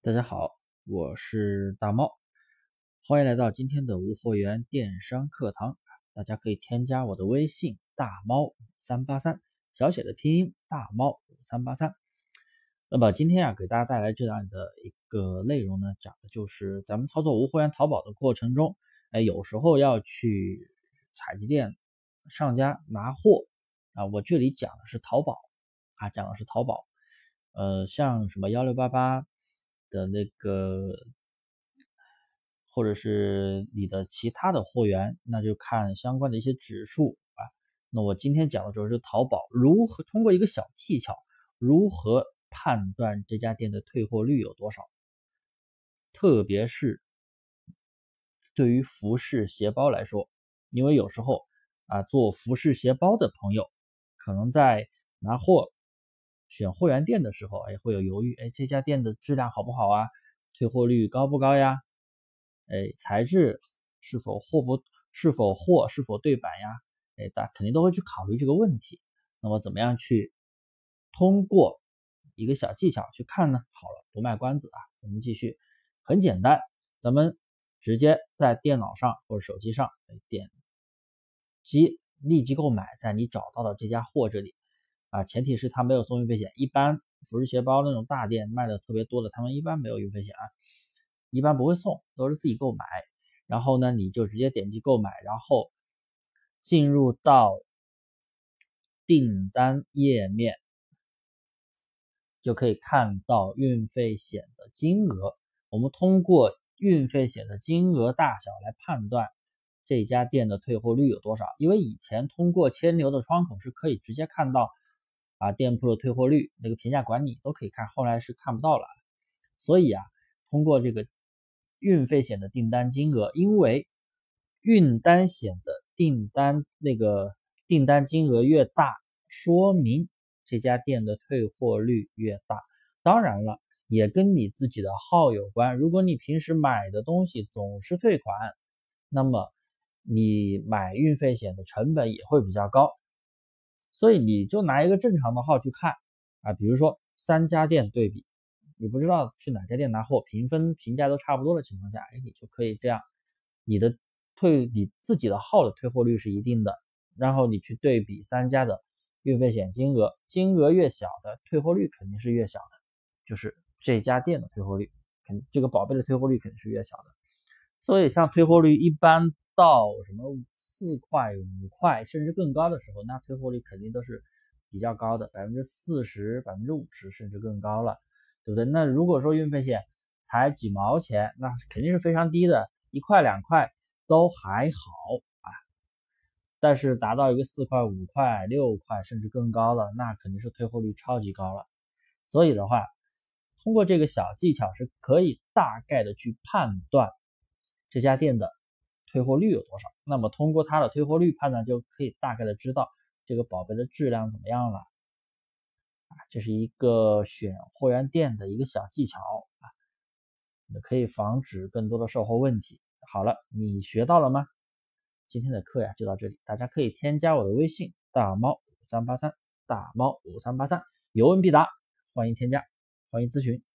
大家好，我是大猫，欢迎来到今天的无货源电商课堂。大家可以添加我的微信大猫三八三，小写的拼音大猫三八三。那么今天啊，给大家带来这样的一个内容呢，讲的就是咱们操作无货源淘宝的过程中，哎，有时候要去采集店上家拿货啊。我这里讲的是淘宝啊，讲的是淘宝，呃，像什么幺六八八。的那个，或者是你的其他的货源，那就看相关的一些指数啊。那我今天讲的主要是淘宝如何通过一个小技巧，如何判断这家店的退货率有多少。特别是对于服饰鞋包来说，因为有时候啊，做服饰鞋包的朋友可能在拿货。选货源店的时候，哎，会有犹豫，哎，这家店的质量好不好啊？退货率高不高呀？哎，材质是否货不是否货是否对版呀？哎，大家肯定都会去考虑这个问题。那么怎么样去通过一个小技巧去看呢？好了，不卖关子啊，咱们继续。很简单，咱们直接在电脑上或者手机上点击立即购买，在你找到的这家货这里。啊，前提是他没有送运费险。一般服饰鞋包那种大店卖的特别多的，他们一般没有运费险啊，一般不会送，都是自己购买。然后呢，你就直接点击购买，然后进入到订单页面，就可以看到运费险的金额。我们通过运费险的金额大小来判断这家店的退货率有多少。因为以前通过千牛的窗口是可以直接看到。啊，店铺的退货率、那个评价管理都可以看，后来是看不到了。所以啊，通过这个运费险的订单金额，因为运单险的订单那个订单金额越大，说明这家店的退货率越大。当然了，也跟你自己的号有关。如果你平时买的东西总是退款，那么你买运费险的成本也会比较高。所以你就拿一个正常的号去看啊，比如说三家店对比，你不知道去哪家店拿货，评分评价都差不多的情况下，哎，你就可以这样，你的退你自己的号的退货率是一定的，然后你去对比三家的运费险金额，金额越小的退货率肯定是越小的，就是这家店的退货率肯这个宝贝的退货率肯定是越小的，所以像退货率一般到什么？四块、五块甚至更高的时候，那退货率肯定都是比较高的，百分之四十、百分之五十甚至更高了，对不对？那如果说运费险才几毛钱，那肯定是非常低的，一块、两块都还好啊。但是达到一个四块、五块、六块甚至更高了，那肯定是退货率超级高了。所以的话，通过这个小技巧是可以大概的去判断这家店的。退货率有多少？那么通过它的退货率判断，就可以大概的知道这个宝贝的质量怎么样了。啊，这是一个选货源店的一个小技巧啊，可以防止更多的售后问题。好了，你学到了吗？今天的课呀就到这里，大家可以添加我的微信大猫五三八三大猫五三八三，有问必答，欢迎添加，欢迎咨询。